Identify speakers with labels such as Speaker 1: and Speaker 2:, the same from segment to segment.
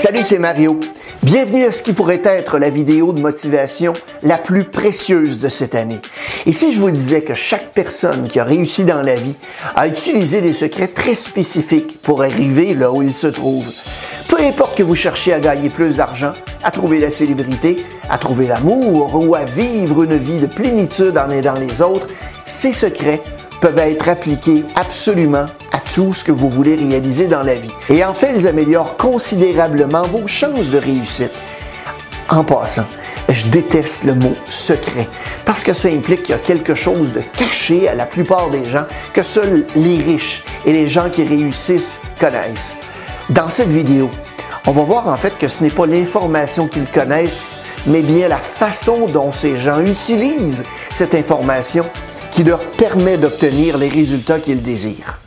Speaker 1: Salut, c'est Mario. Bienvenue à ce qui pourrait être la vidéo de motivation la plus précieuse de cette année. Et si je vous disais que chaque personne qui a réussi dans la vie a utilisé des secrets très spécifiques pour arriver là où il se trouve, peu importe que vous cherchiez à gagner plus d'argent, à trouver la célébrité, à trouver l'amour ou à vivre une vie de plénitude en aidant les autres, ces secrets peuvent être appliqués absolument tout ce que vous voulez réaliser dans la vie. Et en fait, ils améliorent considérablement vos chances de réussite. En passant, je déteste le mot secret parce que ça implique qu'il y a quelque chose de caché à la plupart des gens que seuls les riches et les gens qui réussissent connaissent. Dans cette vidéo, on va voir en fait que ce n'est pas l'information qu'ils connaissent, mais bien la façon dont ces gens utilisent cette information qui leur permet d'obtenir les résultats qu'ils désirent.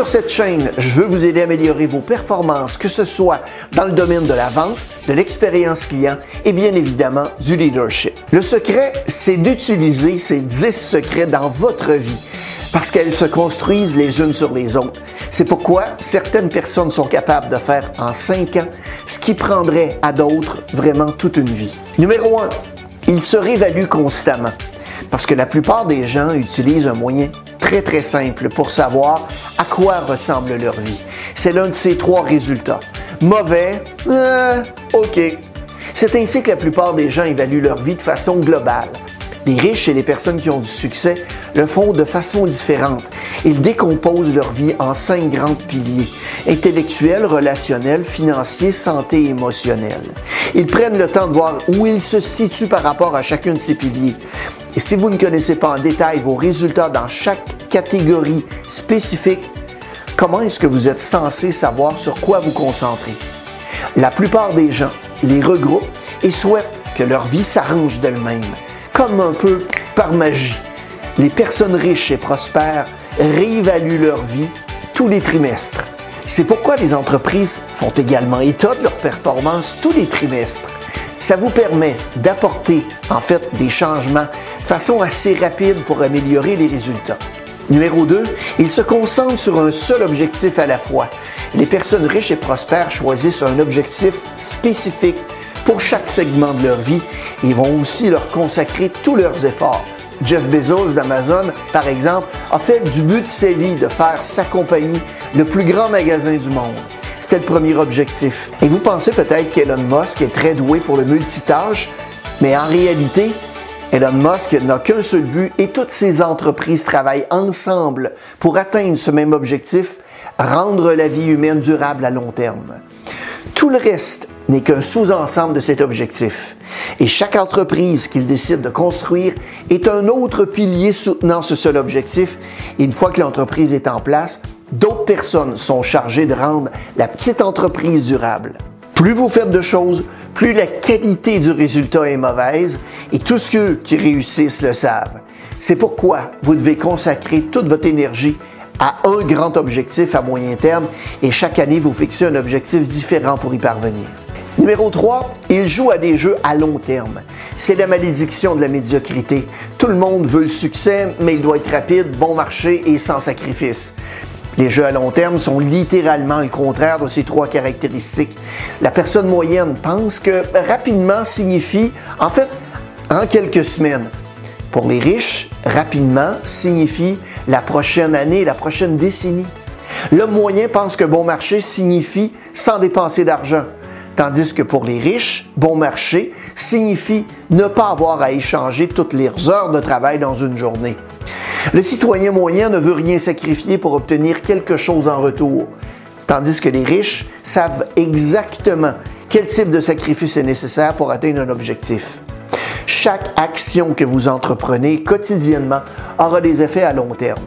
Speaker 1: Sur cette chaîne, je veux vous aider à améliorer vos performances, que ce soit dans le domaine de la vente, de l'expérience client et bien évidemment du leadership. Le secret, c'est d'utiliser ces 10 secrets dans votre vie parce qu'elles se construisent les unes sur les autres. C'est pourquoi certaines personnes sont capables de faire en cinq ans ce qui prendrait à d'autres vraiment toute une vie. Numéro 1, ils se réévaluent constamment parce que la plupart des gens utilisent un moyen très très simple pour savoir à quoi ressemble leur vie. C'est l'un de ces trois résultats. Mauvais, euh, ok. C'est ainsi que la plupart des gens évaluent leur vie de façon globale. Les riches et les personnes qui ont du succès le font de façon différente. Ils décomposent leur vie en cinq grands piliers intellectuel, relationnel, financier, santé et émotionnel. Ils prennent le temps de voir où ils se situent par rapport à chacun de ces piliers. Et si vous ne connaissez pas en détail vos résultats dans chaque catégorie spécifique, comment est-ce que vous êtes censé savoir sur quoi vous concentrer? La plupart des gens les regroupent et souhaitent que leur vie s'arrange d'elle-même comme un peu par magie. Les personnes riches et prospères réévaluent leur vie tous les trimestres. C'est pourquoi les entreprises font également état de leur performance tous les trimestres. Ça vous permet d'apporter en fait des changements de façon assez rapide pour améliorer les résultats. Numéro 2, ils se concentrent sur un seul objectif à la fois. Les personnes riches et prospères choisissent un objectif spécifique pour chaque segment de leur vie et vont aussi leur consacrer tous leurs efforts. Jeff Bezos d'Amazon, par exemple, a fait du but de sa vie de faire sa compagnie le plus grand magasin du monde. C'était le premier objectif. Et vous pensez peut-être qu'Elon Musk est très doué pour le multitâche, mais en réalité, Elon Musk n'a qu'un seul but et toutes ses entreprises travaillent ensemble pour atteindre ce même objectif, rendre la vie humaine durable à long terme. Tout le reste n'est qu'un sous-ensemble de cet objectif. Et chaque entreprise qu'il décide de construire est un autre pilier soutenant ce seul objectif. Et une fois que l'entreprise est en place, d'autres personnes sont chargées de rendre la petite entreprise durable. Plus vous faites de choses, plus la qualité du résultat est mauvaise et tous ceux qui réussissent le savent. C'est pourquoi vous devez consacrer toute votre énergie à un grand objectif à moyen terme et chaque année vous fixez un objectif différent pour y parvenir. Numéro 3, il joue à des jeux à long terme. C'est la malédiction de la médiocrité. Tout le monde veut le succès, mais il doit être rapide, bon marché et sans sacrifice. Les jeux à long terme sont littéralement le contraire de ces trois caractéristiques. La personne moyenne pense que rapidement signifie, en fait, en quelques semaines. Pour les riches, rapidement signifie la prochaine année, la prochaine décennie. L'homme moyen pense que bon marché signifie sans dépenser d'argent. Tandis que pour les riches, bon marché signifie ne pas avoir à échanger toutes les heures de travail dans une journée. Le citoyen moyen ne veut rien sacrifier pour obtenir quelque chose en retour, tandis que les riches savent exactement quel type de sacrifice est nécessaire pour atteindre un objectif. Chaque action que vous entreprenez quotidiennement aura des effets à long terme.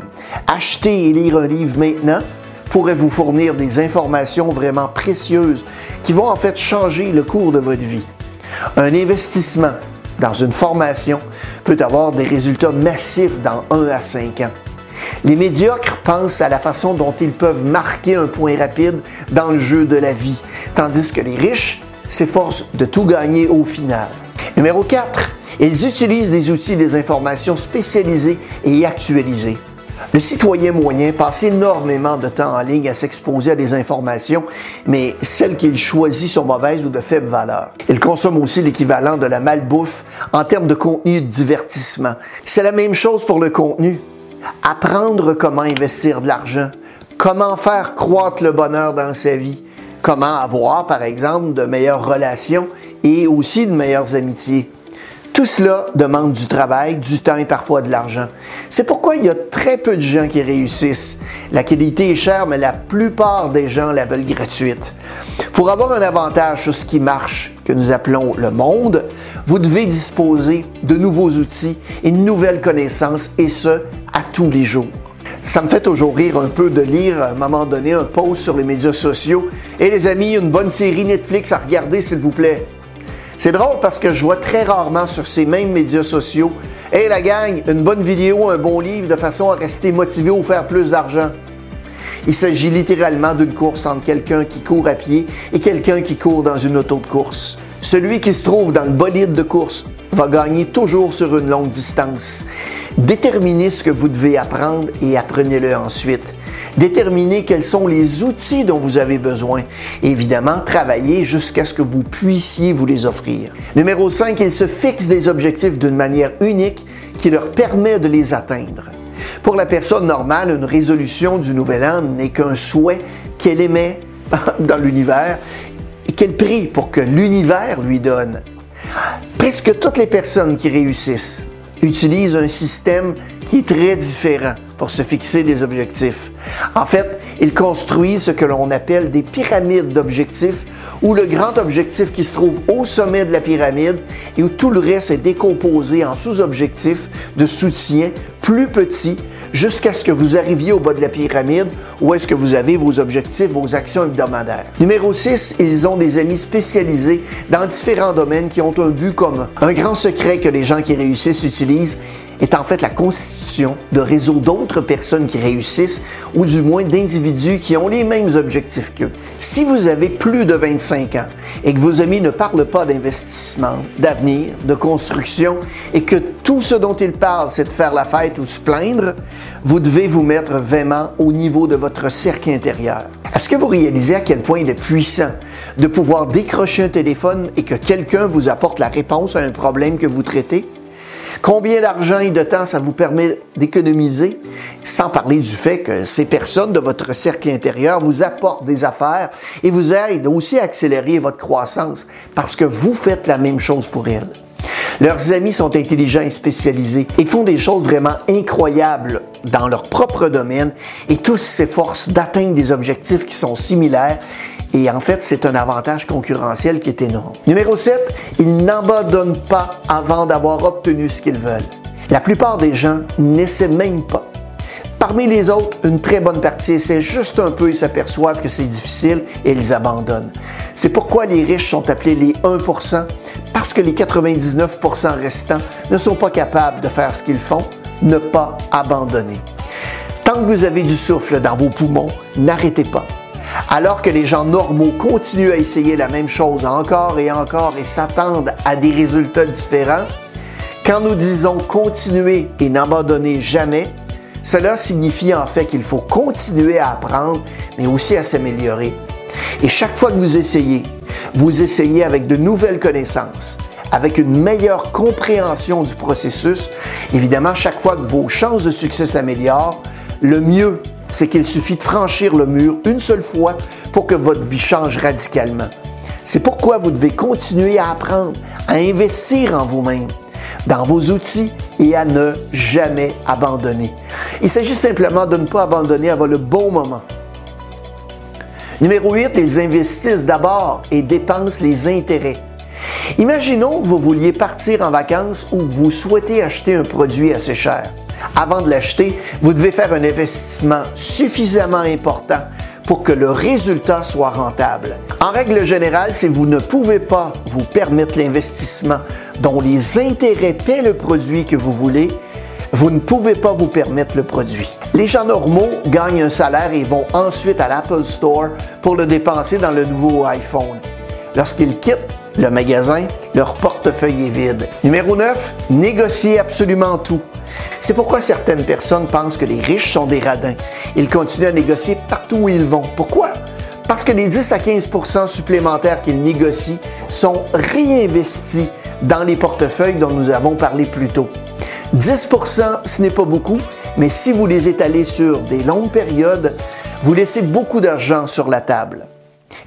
Speaker 1: Acheter et lire un livre maintenant pourrait vous fournir des informations vraiment précieuses qui vont en fait changer le cours de votre vie. Un investissement dans une formation peut avoir des résultats massifs dans 1 à 5 ans. Les médiocres pensent à la façon dont ils peuvent marquer un point rapide dans le jeu de la vie, tandis que les riches s'efforcent de tout gagner au final. Numéro 4. Ils utilisent des outils des informations spécialisées et actualisées. Le citoyen moyen passe énormément de temps en ligne à s'exposer à des informations, mais celles qu'il choisit sont mauvaises ou de faible valeur. Il consomme aussi l'équivalent de la malbouffe en termes de contenu de divertissement. C'est la même chose pour le contenu. Apprendre comment investir de l'argent, comment faire croître le bonheur dans sa vie, comment avoir, par exemple, de meilleures relations et aussi de meilleures amitiés. Tout cela demande du travail, du temps et parfois de l'argent. C'est pourquoi il y a très peu de gens qui réussissent. La qualité est chère, mais la plupart des gens la veulent gratuite. Pour avoir un avantage sur ce qui marche, que nous appelons le monde, vous devez disposer de nouveaux outils et de nouvelles connaissances, et ce, à tous les jours. Ça me fait toujours rire un peu de lire à un moment donné un post sur les médias sociaux. Et les amis, une bonne série Netflix à regarder, s'il vous plaît. C'est drôle parce que je vois très rarement sur ces mêmes médias sociaux Hey la gang, une bonne vidéo, un bon livre de façon à rester motivé ou faire plus d'argent. Il s'agit littéralement d'une course entre quelqu'un qui court à pied et quelqu'un qui court dans une auto de course. Celui qui se trouve dans le bolide de course va gagner toujours sur une longue distance. Déterminez ce que vous devez apprendre et apprenez-le ensuite. Déterminez quels sont les outils dont vous avez besoin. évidemment, travaillez jusqu'à ce que vous puissiez vous les offrir. Numéro 5, ils se fixent des objectifs d'une manière unique qui leur permet de les atteindre. Pour la personne normale, une résolution du nouvel an n'est qu'un souhait qu'elle émet dans l'univers et qu'elle prie pour que l'univers lui donne. Presque toutes les personnes qui réussissent utilisent un système qui est très différent pour se fixer des objectifs. En fait, ils construisent ce que l'on appelle des pyramides d'objectifs, où le grand objectif qui se trouve au sommet de la pyramide et où tout le reste est décomposé en sous-objectifs de soutien plus petits jusqu'à ce que vous arriviez au bas de la pyramide où est-ce que vous avez vos objectifs, vos actions hebdomadaires. Numéro 6, ils ont des amis spécialisés dans différents domaines qui ont un but commun. Un grand secret que les gens qui réussissent utilisent est en fait la constitution de réseaux d'autres personnes qui réussissent ou du moins d'individus qui ont les mêmes objectifs qu'eux. Si vous avez plus de 25 ans et que vos amis ne parlent pas d'investissement, d'avenir, de construction et que tout ce dont ils parlent c'est de faire la fête ou se plaindre, vous devez vous mettre vraiment au niveau de votre cercle intérieur. Est-ce que vous réalisez à quel point il est puissant de pouvoir décrocher un téléphone et que quelqu'un vous apporte la réponse à un problème que vous traitez? Combien d'argent et de temps ça vous permet d'économiser, sans parler du fait que ces personnes de votre cercle intérieur vous apportent des affaires et vous aident aussi à accélérer votre croissance parce que vous faites la même chose pour elles? Leurs amis sont intelligents et spécialisés. Ils font des choses vraiment incroyables dans leur propre domaine et tous s'efforcent d'atteindre des objectifs qui sont similaires et en fait, c'est un avantage concurrentiel qui est énorme. Numéro 7, ils n'abandonnent pas avant d'avoir obtenu ce qu'ils veulent. La plupart des gens n'essaient même pas. Parmi les autres, une très bonne partie essaie juste un peu et s'aperçoivent que c'est difficile et ils abandonnent. C'est pourquoi les riches sont appelés les 1%, parce que les 99% restants ne sont pas capables de faire ce qu'ils font, ne pas abandonner. Tant que vous avez du souffle dans vos poumons, n'arrêtez pas. Alors que les gens normaux continuent à essayer la même chose encore et encore et s'attendent à des résultats différents, quand nous disons continuer et n'abandonner jamais, cela signifie en fait qu'il faut continuer à apprendre, mais aussi à s'améliorer. Et chaque fois que vous essayez, vous essayez avec de nouvelles connaissances, avec une meilleure compréhension du processus. Évidemment, chaque fois que vos chances de succès s'améliorent, le mieux c'est qu'il suffit de franchir le mur une seule fois pour que votre vie change radicalement. C'est pourquoi vous devez continuer à apprendre, à investir en vous-même, dans vos outils et à ne jamais abandonner. Il s'agit simplement de ne pas abandonner avant le bon moment. Numéro 8, ils investissent d'abord et dépensent les intérêts. Imaginons que vous vouliez partir en vacances ou que vous souhaitez acheter un produit assez cher. Avant de l'acheter, vous devez faire un investissement suffisamment important pour que le résultat soit rentable. En règle générale, si vous ne pouvez pas vous permettre l'investissement dont les intérêts paient le produit que vous voulez, vous ne pouvez pas vous permettre le produit. Les gens normaux gagnent un salaire et vont ensuite à l'Apple Store pour le dépenser dans le nouveau iPhone. Lorsqu'ils quittent le magasin, leur portefeuille est vide. Numéro 9, négociez absolument tout. C'est pourquoi certaines personnes pensent que les riches sont des radins. Ils continuent à négocier partout où ils vont. Pourquoi? Parce que les 10 à 15% supplémentaires qu'ils négocient sont réinvestis dans les portefeuilles dont nous avons parlé plus tôt. 10% ce n'est pas beaucoup, mais si vous les étalez sur des longues périodes, vous laissez beaucoup d'argent sur la table.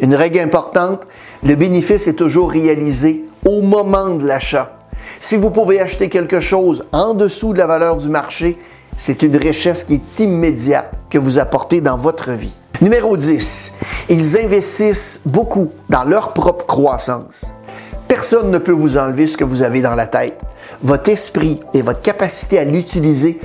Speaker 1: Une règle importante, le bénéfice est toujours réalisé au moment de l'achat. Si vous pouvez acheter quelque chose en dessous de la valeur du marché, c'est une richesse qui est immédiate que vous apportez dans votre vie. Numéro 10. Ils investissent beaucoup dans leur propre croissance. Personne ne peut vous enlever ce que vous avez dans la tête. Votre esprit et votre capacité à l'utiliser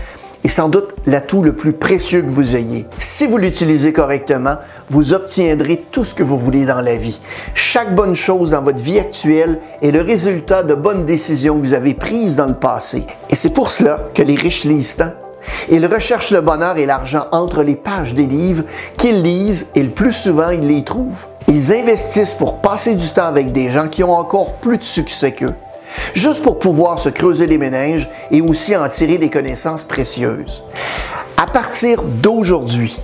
Speaker 1: est sans doute l'atout le plus précieux que vous ayez. Si vous l'utilisez correctement, vous obtiendrez tout ce que vous voulez dans la vie. Chaque bonne chose dans votre vie actuelle est le résultat de bonnes décisions que vous avez prises dans le passé. Et c'est pour cela que les riches lisent tant. Ils recherchent le bonheur et l'argent entre les pages des livres qu'ils lisent et le plus souvent ils les trouvent. Ils investissent pour passer du temps avec des gens qui ont encore plus de succès qu'eux juste pour pouvoir se creuser les méninges et aussi en tirer des connaissances précieuses. À partir d'aujourd'hui,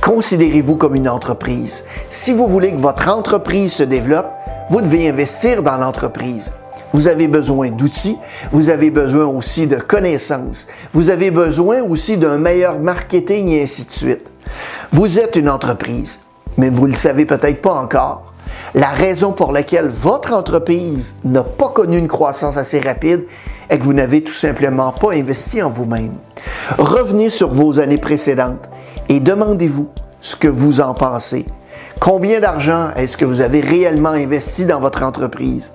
Speaker 1: considérez-vous comme une entreprise. Si vous voulez que votre entreprise se développe, vous devez investir dans l'entreprise. Vous avez besoin d'outils, vous avez besoin aussi de connaissances, vous avez besoin aussi d'un meilleur marketing et ainsi de suite. Vous êtes une entreprise, mais vous ne le savez peut-être pas encore. La raison pour laquelle votre entreprise n'a pas connu une croissance assez rapide est que vous n'avez tout simplement pas investi en vous-même. Revenez sur vos années précédentes et demandez-vous ce que vous en pensez. Combien d'argent est-ce que vous avez réellement investi dans votre entreprise?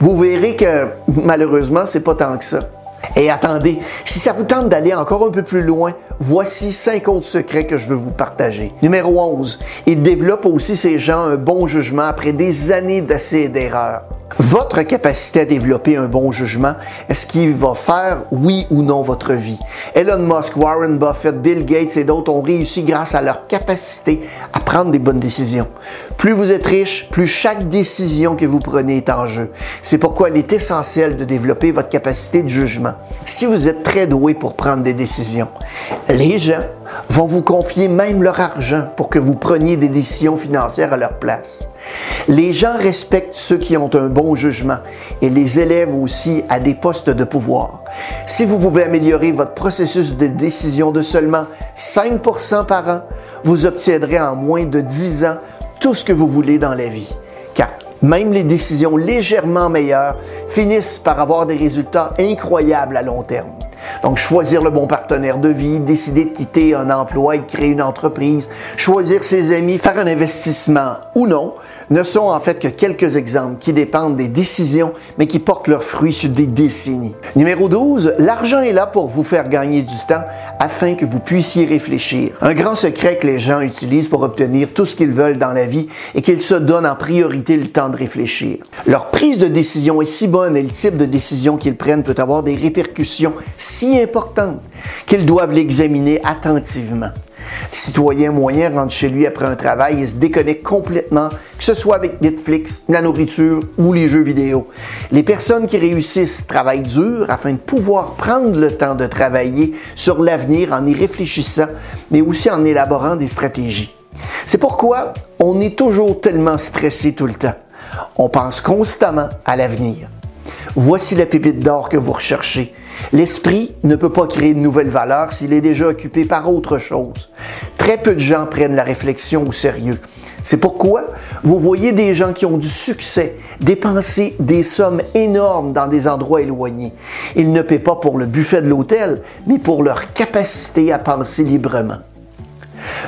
Speaker 1: Vous verrez que malheureusement, c'est pas tant que ça. Et attendez, si ça vous tente d'aller encore un peu plus loin, voici cinq autres secrets que je veux vous partager. Numéro 11, il développe aussi ces gens un bon jugement après des années d'essais et d'erreurs. Votre capacité à développer un bon jugement est ce qui va faire oui ou non votre vie? Elon Musk, Warren Buffett, Bill Gates et d'autres ont réussi grâce à leur capacité à prendre des bonnes décisions. Plus vous êtes riche, plus chaque décision que vous prenez est en jeu. C'est pourquoi il est essentiel de développer votre capacité de jugement. Si vous êtes très doué pour prendre des décisions, les gens vont vous confier même leur argent pour que vous preniez des décisions financières à leur place. Les gens respectent ceux qui ont un bon jugement et les élèvent aussi à des postes de pouvoir. Si vous pouvez améliorer votre processus de décision de seulement 5% par an, vous obtiendrez en moins de 10 ans tout ce que vous voulez dans la vie. Car même les décisions légèrement meilleures finissent par avoir des résultats incroyables à long terme. Donc, choisir le bon partenaire de vie, décider de quitter un emploi et de créer une entreprise, choisir ses amis, faire un investissement ou non, ne sont en fait que quelques exemples qui dépendent des décisions, mais qui portent leurs fruits sur des décennies. Numéro 12, l'argent est là pour vous faire gagner du temps afin que vous puissiez réfléchir. Un grand secret que les gens utilisent pour obtenir tout ce qu'ils veulent dans la vie et qu'ils se donnent en priorité le temps de réfléchir. Leur prise de décision est si bonne et le type de décision qu'ils prennent peut avoir des répercussions si importantes qu'ils doivent l'examiner attentivement. Citoyen moyen rentre chez lui après un travail et se déconnecte complètement, que ce soit avec Netflix, la nourriture ou les jeux vidéo. Les personnes qui réussissent travaillent dur afin de pouvoir prendre le temps de travailler sur l'avenir en y réfléchissant, mais aussi en élaborant des stratégies. C'est pourquoi on est toujours tellement stressé tout le temps. On pense constamment à l'avenir. Voici la pépite d'or que vous recherchez. L'esprit ne peut pas créer de nouvelles valeurs s'il est déjà occupé par autre chose. Très peu de gens prennent la réflexion au sérieux. C'est pourquoi vous voyez des gens qui ont du succès dépenser des sommes énormes dans des endroits éloignés. Ils ne paient pas pour le buffet de l'hôtel, mais pour leur capacité à penser librement.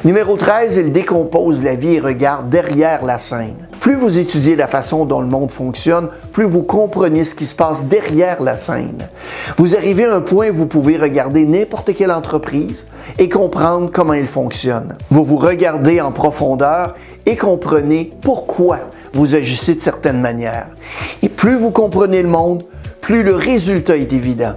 Speaker 1: Numéro 13, il décompose la vie et regarde derrière la scène. Plus vous étudiez la façon dont le monde fonctionne, plus vous comprenez ce qui se passe derrière la scène. Vous arrivez à un point où vous pouvez regarder n'importe quelle entreprise et comprendre comment elle fonctionne. Vous vous regardez en profondeur et comprenez pourquoi vous agissez de certaines manières. Et plus vous comprenez le monde, plus le résultat est évident.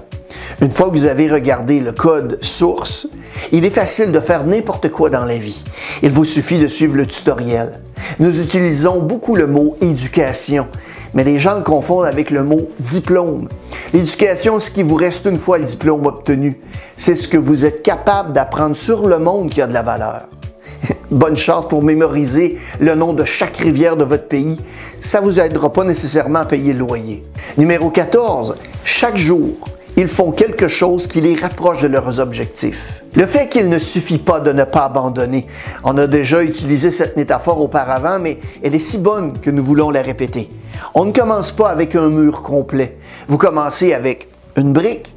Speaker 1: Une fois que vous avez regardé le code source, il est facile de faire n'importe quoi dans la vie. Il vous suffit de suivre le tutoriel. Nous utilisons beaucoup le mot éducation, mais les gens le confondent avec le mot diplôme. L'éducation, c'est ce qui vous reste une fois le diplôme obtenu. C'est ce que vous êtes capable d'apprendre sur le monde qui a de la valeur. Bonne chance pour mémoriser le nom de chaque rivière de votre pays. Ça ne vous aidera pas nécessairement à payer le loyer. Numéro 14. Chaque jour, ils font quelque chose qui les rapproche de leurs objectifs. Le fait qu'il ne suffit pas de ne pas abandonner. On a déjà utilisé cette métaphore auparavant, mais elle est si bonne que nous voulons la répéter. On ne commence pas avec un mur complet. Vous commencez avec une brique.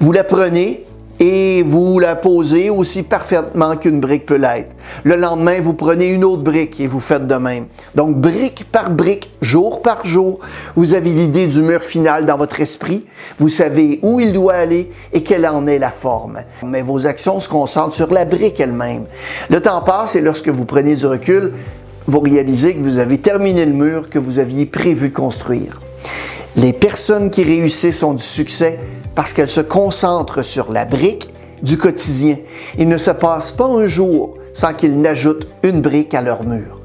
Speaker 1: Vous la prenez, et vous la posez aussi parfaitement qu'une brique peut l'être. Le lendemain, vous prenez une autre brique et vous faites de même. Donc, brique par brique, jour par jour, vous avez l'idée du mur final dans votre esprit. Vous savez où il doit aller et quelle en est la forme. Mais vos actions se concentrent sur la brique elle-même. Le temps passe et lorsque vous prenez du recul, vous réalisez que vous avez terminé le mur que vous aviez prévu de construire. Les personnes qui réussissent ont du succès parce qu'elles se concentrent sur la brique du quotidien. Il ne se passe pas un jour sans qu'ils n'ajoutent une brique à leur mur.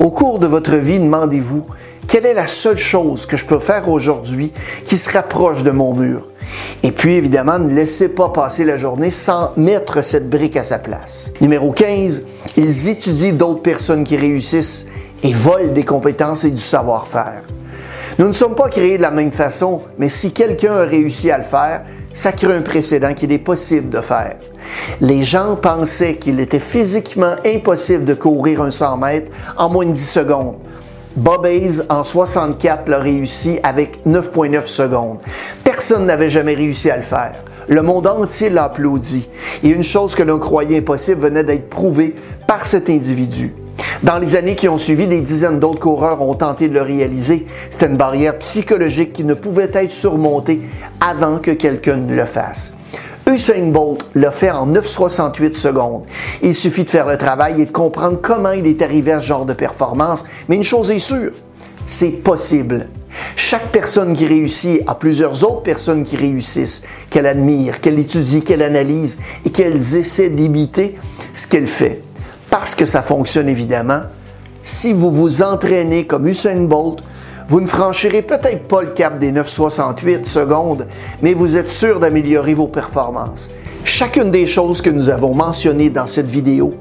Speaker 1: Au cours de votre vie, demandez-vous, quelle est la seule chose que je peux faire aujourd'hui qui se rapproche de mon mur? Et puis, évidemment, ne laissez pas passer la journée sans mettre cette brique à sa place. Numéro 15, ils étudient d'autres personnes qui réussissent et volent des compétences et du savoir-faire. Nous ne sommes pas créés de la même façon, mais si quelqu'un a réussi à le faire, ça crée un précédent qu'il est possible de faire. Les gens pensaient qu'il était physiquement impossible de courir un 100 mètres en moins de 10 secondes. Bob Hayes, en 64, l'a réussi avec 9,9 secondes. Personne n'avait jamais réussi à le faire. Le monde entier l'a applaudi. Et une chose que l'on croyait impossible venait d'être prouvée par cet individu. Dans les années qui ont suivi, des dizaines d'autres coureurs ont tenté de le réaliser. C'était une barrière psychologique qui ne pouvait être surmontée avant que quelqu'un ne le fasse. Usain Bolt l'a fait en 9,68 secondes. Il suffit de faire le travail et de comprendre comment il est arrivé à ce genre de performance. Mais une chose est sûre, c'est possible. Chaque personne qui réussit a plusieurs autres personnes qui réussissent, qu'elle admire, qu'elle étudie, qu'elle analyse et qu'elles essaient d'imiter ce qu'elle fait parce que ça fonctionne évidemment, si vous vous entraînez comme Usain Bolt, vous ne franchirez peut-être pas le cap des 9,68 secondes, mais vous êtes sûr d'améliorer vos performances. Chacune des choses que nous avons mentionnées dans cette vidéo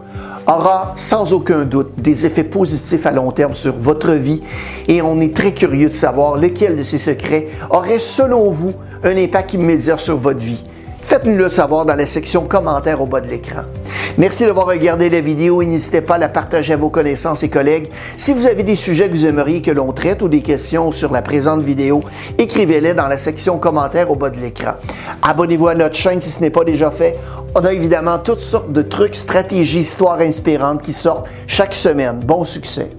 Speaker 1: aura sans aucun doute des effets positifs à long terme sur votre vie et on est très curieux de savoir lequel de ces secrets aurait selon vous un impact immédiat sur votre vie. Faites-nous le savoir dans la section commentaires au bas de l'écran. Merci d'avoir regardé la vidéo et n'hésitez pas à la partager à vos connaissances et collègues. Si vous avez des sujets que vous aimeriez que l'on traite ou des questions sur la présente vidéo, écrivez-les dans la section commentaires au bas de l'écran. Abonnez-vous à notre chaîne si ce n'est pas déjà fait. On a évidemment toutes sortes de trucs, stratégies, histoires inspirantes qui sortent chaque semaine. Bon succès!